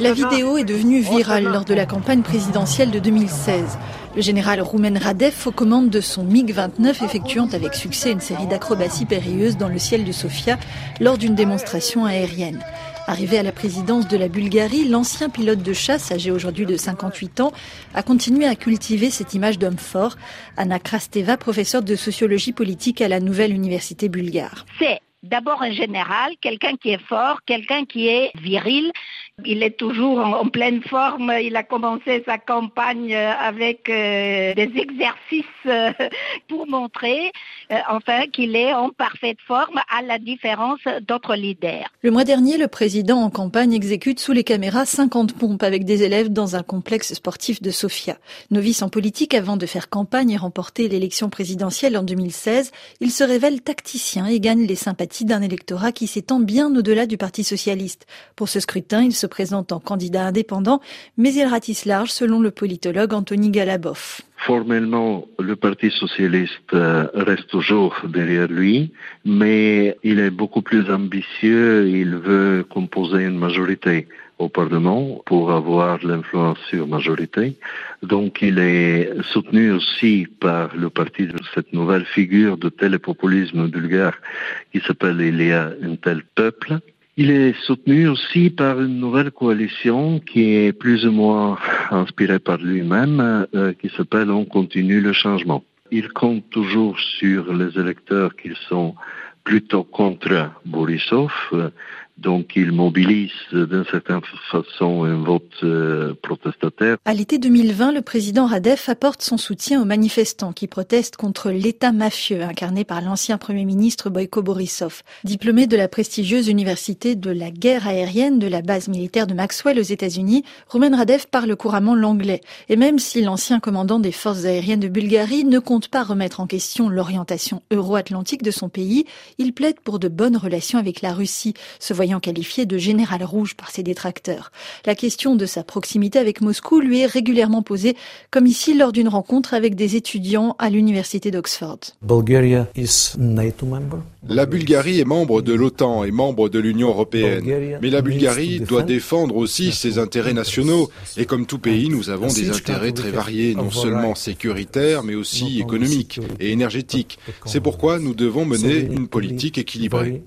La vidéo est devenue virale lors de la campagne présidentielle de 2016. Le général Roumen Radev, aux commandes de son MiG-29, effectuant avec succès une série d'acrobaties périlleuses dans le ciel de Sofia lors d'une démonstration aérienne. Arrivé à la présidence de la Bulgarie, l'ancien pilote de chasse, âgé aujourd'hui de 58 ans, a continué à cultiver cette image d'homme fort. Anna Krasteva, professeure de sociologie politique à la nouvelle université bulgare. C'est d'abord un général, quelqu'un qui est fort, quelqu'un qui est viril, il est toujours en, pleine forme. Il a commencé sa campagne euh, avec euh, des exercices euh, pour montrer enfin qu'il est en parfaite forme à la différence d'autres leaders. Le mois dernier, le président en campagne exécute sous les caméras 50 pompes avec des élèves dans un complexe sportif de Sofia. Novice en politique avant de faire campagne et remporter l'élection présidentielle en 2016, il se révèle tacticien et gagne les sympathies d'un électorat qui s'étend bien au-delà du Parti socialiste. Pour ce scrutin, il se présente en candidat indépendant, mais il ratisse large selon le politologue Anthony Galabov. Formellement, le Parti socialiste euh, reste toujours derrière lui, mais il est beaucoup plus ambitieux. Il veut composer une majorité au Parlement pour avoir l'influence sur majorité. Donc il est soutenu aussi par le parti de cette nouvelle figure de télépopulisme bulgare qui s'appelle Il y a un tel peuple il est soutenu aussi par une nouvelle coalition qui est plus ou moins inspirée par lui-même, euh, qui s'appelle On continue le changement. Il compte toujours sur les électeurs qui sont plutôt contre Borisov, donc il mobilise d'une certaine façon un vote euh, protestataire. À l'été 2020, le président Radev apporte son soutien aux manifestants qui protestent contre l'État mafieux incarné par l'ancien Premier ministre Boyko Borisov. Diplômé de la prestigieuse université de la guerre aérienne de la base militaire de Maxwell aux États-Unis, Roumen Radev parle couramment l'anglais. Et même si l'ancien commandant des forces aériennes de Bulgarie ne compte pas remettre en question l'orientation euro-atlantique de son pays, il plaide pour de bonnes relations avec la Russie, se qualifié de général rouge par ses détracteurs. La question de sa proximité avec Moscou lui est régulièrement posée, comme ici lors d'une rencontre avec des étudiants à l'université d'Oxford. La Bulgarie est membre de l'OTAN et membre de l'Union européenne. Mais la Bulgarie doit défendre aussi ses intérêts nationaux. Et comme tout pays, nous avons des intérêts très variés, non seulement sécuritaires, mais aussi économiques et énergétiques. C'est pourquoi nous devons mener une politique équilibrée.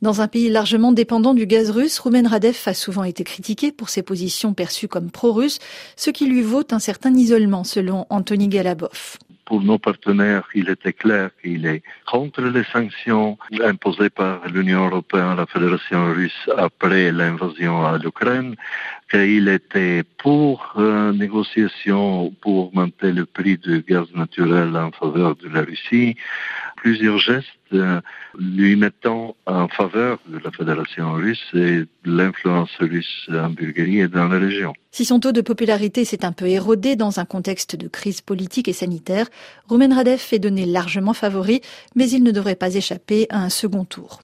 Dans un pays largement dépendant du gaz russe, Roumen Radev a souvent été critiqué pour ses positions perçues comme pro-russes, ce qui lui vaut un certain isolement, selon Anthony Galabov pour nos partenaires, il était clair qu'il est contre les sanctions imposées par l'Union européenne, la Fédération russe après l'invasion à l'Ukraine, qu'il était pour euh, négociation pour augmenter le prix du gaz naturel en faveur de la Russie, plusieurs gestes euh, lui mettant en faveur de la Fédération russe et l'influence russe en Bulgarie et dans la région. Si son taux de popularité s'est un peu érodé dans un contexte de crise politique et sanitaire, Roumen Radev est donné largement favori, mais il ne devrait pas échapper à un second tour.